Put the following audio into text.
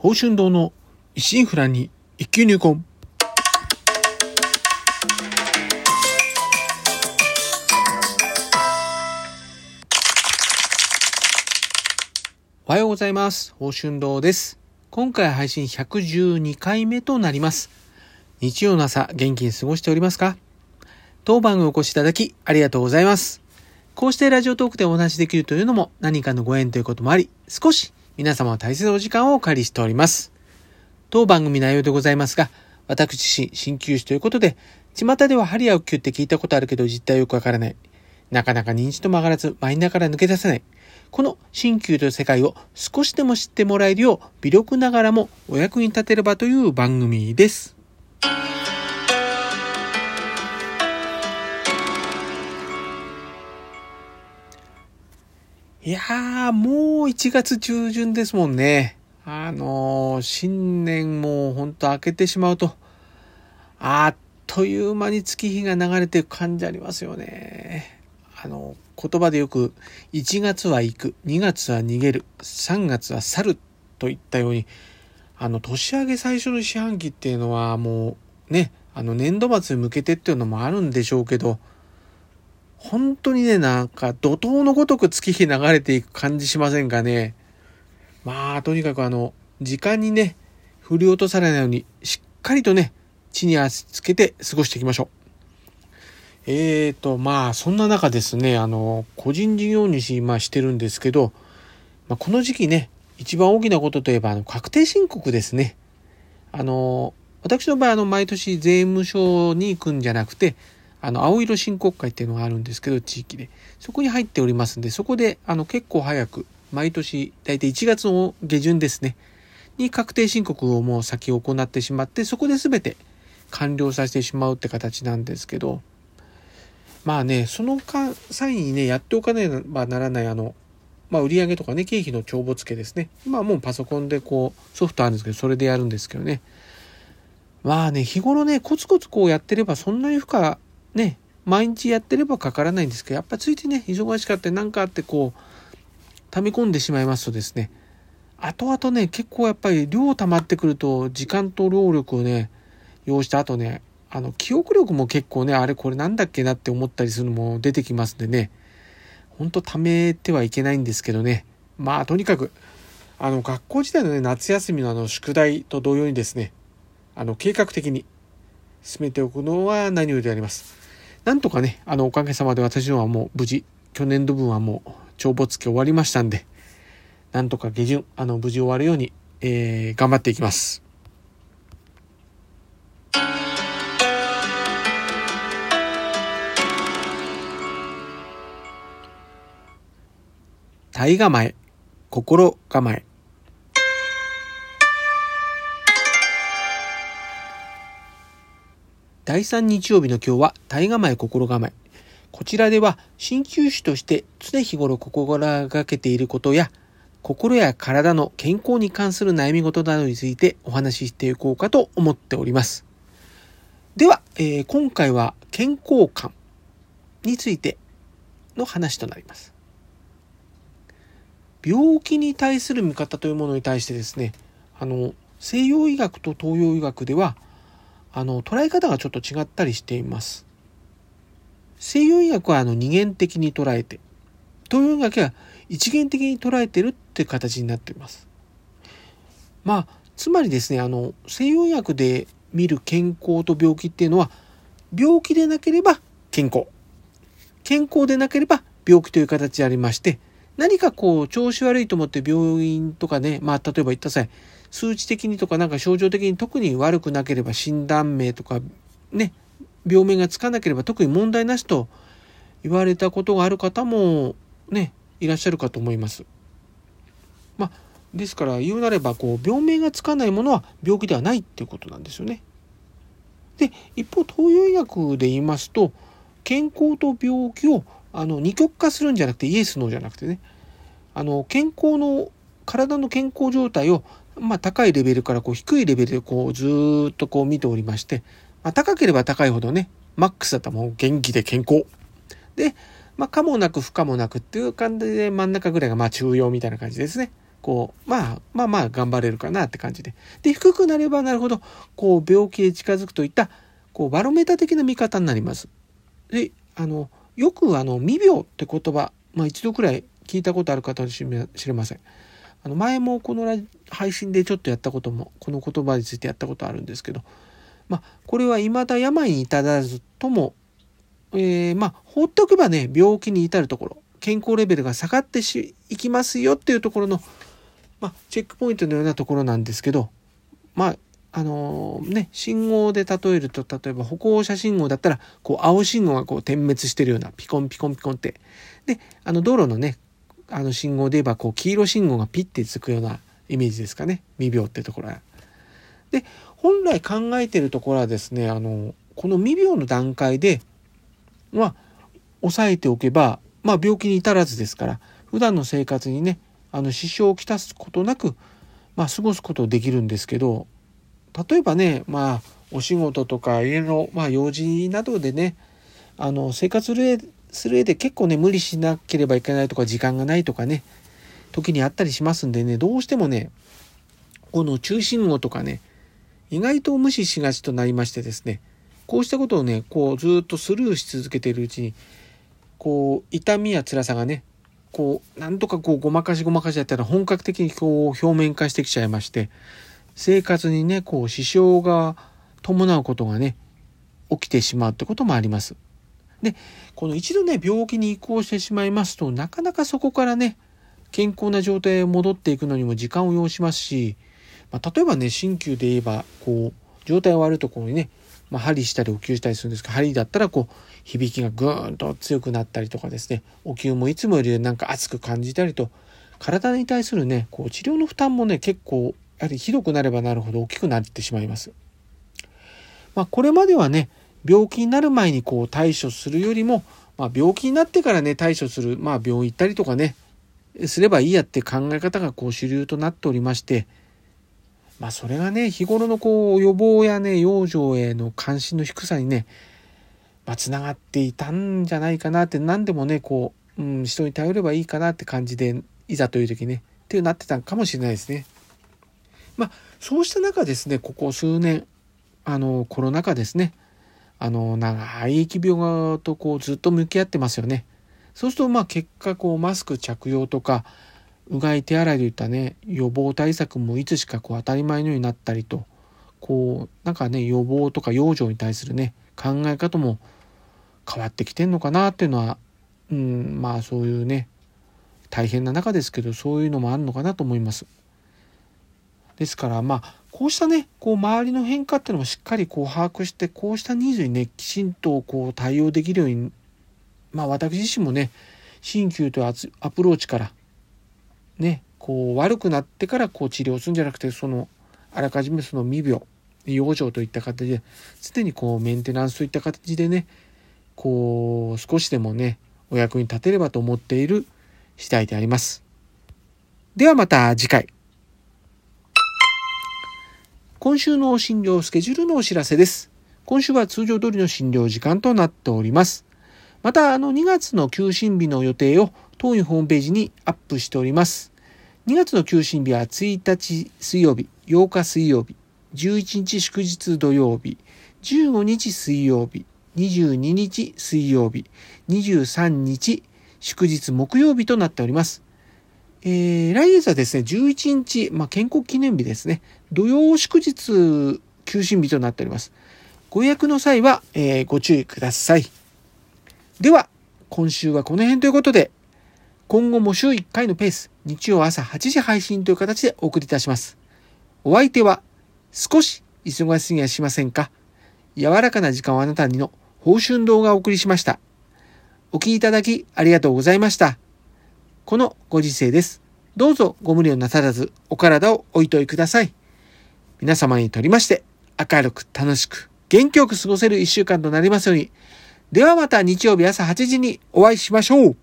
宝春堂の一心不乱に一級入魂。おはようございます。宝春堂です。今回配信112回目となります。日曜の朝、元気に過ごしておりますか？当番にお越しいただき、ありがとうございます。こうしてラジオトークでお話しできるというのも何かのご縁ということもあり、少し皆様の大切なお時間をお借りしております。当番組内容でございますが、私自身、鍼灸師ということで、巷では針やお灸って聞いたことあるけど実態よくわからない。なかなか認知とも上がらず、マインダーから抜け出せない。この鍼灸という世界を少しでも知ってもらえるよう、微力ながらもお役に立てればという番組です。いやー、もう1月中旬ですもんね。あのー新年もうほんと明けてしまうと、あっという間に月日が流れていく感じありますよね。あの、言葉でよく、1月は行く、2月は逃げる、3月は去るといったように、あの、年明け最初の四半期っていうのはもう、ね、あの、年度末に向けてっていうのもあるんでしょうけど、本当にね、なんか怒涛のごとく月日流れていく感じしませんかね。まあ、とにかくあの、時間にね、振り落とされないように、しっかりとね、地に足つけて過ごしていきましょう。えーと、まあ、そんな中ですね、あの、個人事業主今してるんですけど、まあ、この時期ね、一番大きなことといえば、あの、確定申告ですね。あの、私の場合、あの、毎年税務署に行くんじゃなくて、あの、青色申告会っていうのがあるんですけど、地域で。そこに入っておりますんで、そこで、あの、結構早く、毎年、だいたい1月の下旬ですね、に確定申告をもう先行ってしまって、そこで全て完了させてしまうって形なんですけど、まあね、その、際にね、やっておかねばならない、あの、まあ、売上とかね、経費の帳簿付けですね。今はもうパソコンでこう、ソフトあるんですけど、それでやるんですけどね。まあね、日頃ね、コツコツこうやってれば、そんなに負荷、ね、毎日やってればかからないんですけど、やっぱついてね、忙しかったりなんかあって、こう、溜め込んでしまいますとですね、後々ね、結構やっぱり量溜まってくると、時間と労力をね、要して、あとね、あの、記憶力も結構ね、あれこれなんだっけなって思ったりするのも出てきますんでね、ほんと貯めてはいけないんですけどね。まあ、とにかく、あの、学校時代のね、夏休みのあの、宿題と同様にですね、あの、計画的に進めておくのは何よりであります。なんとかね、あの、おかげさまで私のはもう無事、去年度分はもう、帳簿付け終わりましたんで、なんとか下旬、あの、無事終わるように、えー、頑張っていきます。体構え、心構え。第3日曜日の今日は体構え、心構え。こちらでは鍼灸師として常日頃心がけていることや心や体の健康に関する悩み事などについてお話ししていこうかと思っております。では、えー今回は健康感についての話となります。病気に対する見方というものに対してですね、あの、西洋医学と東洋医学では、あの、捉え方がちょっと違ったりしています。西洋医学はあの二元的に捉えて、東洋医学は一元的に捉えてるって形になっています。まあ、つまりですね、あの、西洋医学で見る健康と病気っていうのは、病気でなければ健康。健康でなければ病気という形でありまして、何かこう、調子悪いと思って病院とかね、まあ、例えば言った際、数値的にとかなんか症状的に特に悪くなければ診断名とか、ね、病名がつかなければ特に問題なしと言われたことがある方もね、いらっしゃるかと思います。まあ、ですから言うなれば、こう、病名がつかないものは病気ではないっていうことなんですよね。で、一方、東洋医学で言いますと、健康と病気をあの二極化するんじゃなくてイエスノーじゃなくてねあの健康の体の健康状態を、まあ、高いレベルからこう低いレベルでこうずっとこう見ておりまして、まあ、高ければ高いほどねマックスだったらもう元気で健康で、まあ、可もなく不可もなくっていう感じで真ん中ぐらいがまあ中庸みたいな感じですねこう、まあ、まあまあ頑張れるかなって感じで。で、低くなればなるほど、こう、病気へ近づくといった、こう、バロメータ的な見方になります。で、あの、よくあの、未病って言葉、まあ一度くらい聞いたことある方かもしれません。あの、前もこの配信でちょっとやったことも、この言葉についてやったことあるんですけど、まあ、これは未だ病に至らずとも、えー、まあ、放っておけばね、病気に至るところ、健康レベルが下がっていきますよっていうところの、まあ、チェックポイントのようなところなんですけど、まあ、あのー、ね、信号で例えると、例えば歩行者信号だったら、こう、青信号がこう点滅してるような、ピコンピコンピコンって。で、あの、道路のね、あの信号で言えば、こう、黄色信号がピッてつくようなイメージですかね。未病ってところは。で、本来考えてるところはですね、あの、この未病の段階で、まあ、抑えておけば、まあ、病気に至らずですから、普段の生活にね、あの支障をきたすことなく、まあ、過ごすことできるんですけど例えばねまあお仕事とか家の、まあ、用事などでねあの生活する上で結構ね無理しなければいけないとか時間がないとかね時にあったりしますんでねどうしてもねこの中心号とかね意外と無視しがちとなりましてですねこうしたことをねこうずっとスルーし続けているうちにこう痛みや辛さがねこう、なんとかこう、ごまかしごまかしやったら本格的にこう、表面化してきちゃいまして、生活にね、こう、支障が伴うことがね、起きてしまうってこともあります。で、この一度ね、病気に移行してしまいますと、なかなかそこからね、健康な状態へ戻っていくのにも時間を要しますし、まあ、例えばね、鍼灸で言えば、こう、状態が悪いところにね、まあ、針したりお灸したりするんですけど、針だったらこう、響きがぐーんと強くなったりとかですね、お灸もいつもよりなんか熱く感じたりと、体に対するね、こう治療の負担もね、結構、やはりひどくなればなるほど大きくなってしまいます。まあ、これまではね、病気になる前にこう対処するよりも、まあ、病気になってからね、対処する、まあ、病院行ったりとかね、すればいいやって考え方がこう主流となっておりまして、まあそれがね、日頃のこう予防やね、養生への関心の低さにね、まあ繋がっていたんじゃないかなって何でもね、こう、うん、人に頼ればいいかなって感じで、いざという時ね、っていうなってたかもしれないですね。まあそうした中ですね、ここ数年、あの、コロナ禍ですね、あの、長い疫病とこうずっと向き合ってますよね。そうするとまあ結果こうマスク着用とか、うがい手洗いといったね予防対策もいつしかこう当たり前のようになったりとこうなんかね予防とか養生に対するね考え方も変わってきてんのかなっていうのはうんまあそういうね大変な中ですけどそういうのもあるのかなと思います。ですからまあこうしたねこう周りの変化っていうのもしっかりこう把握してこうしたニーズにねきちんとこう対応できるようにまあ私自身もね鍼灸というアプローチからねこう悪くなってからこう治療するんじゃなくてそのあらかじめその未病養生といった形で常にこうメンテナンスといった形でねこう少しでもねお役に立てればと思っている次第であります。ではまた次回。今週の診療スケジュールのお知らせです。今週は通常通りの診療時間となっております。また、あの2月の休診日の予定を当院ホームページにアップしております。2月の休診日は1日水曜日、8日水曜日、11日祝日土曜日、15日水曜日、22日水曜日、23日祝日木曜日となっております。えー、来月はですね、11日、まあ、建国記念日ですね、土曜祝日休診日となっております。ご予約の際は、えー、ご注意ください。では、今週はこの辺ということで、今後も週1回のペース、日曜朝8時配信という形でお送りいたします。お相手は、少し忙しすぎやしませんか柔らかな時間をあなたにの報春動画をお送りしました。お聴きいただきありがとうございました。このご時世です。どうぞご無理をなさらずお体をおいといください。皆様にとりまして明るく楽しく元気よく過ごせる一週間となりますように。ではまた日曜日朝8時にお会いしましょう。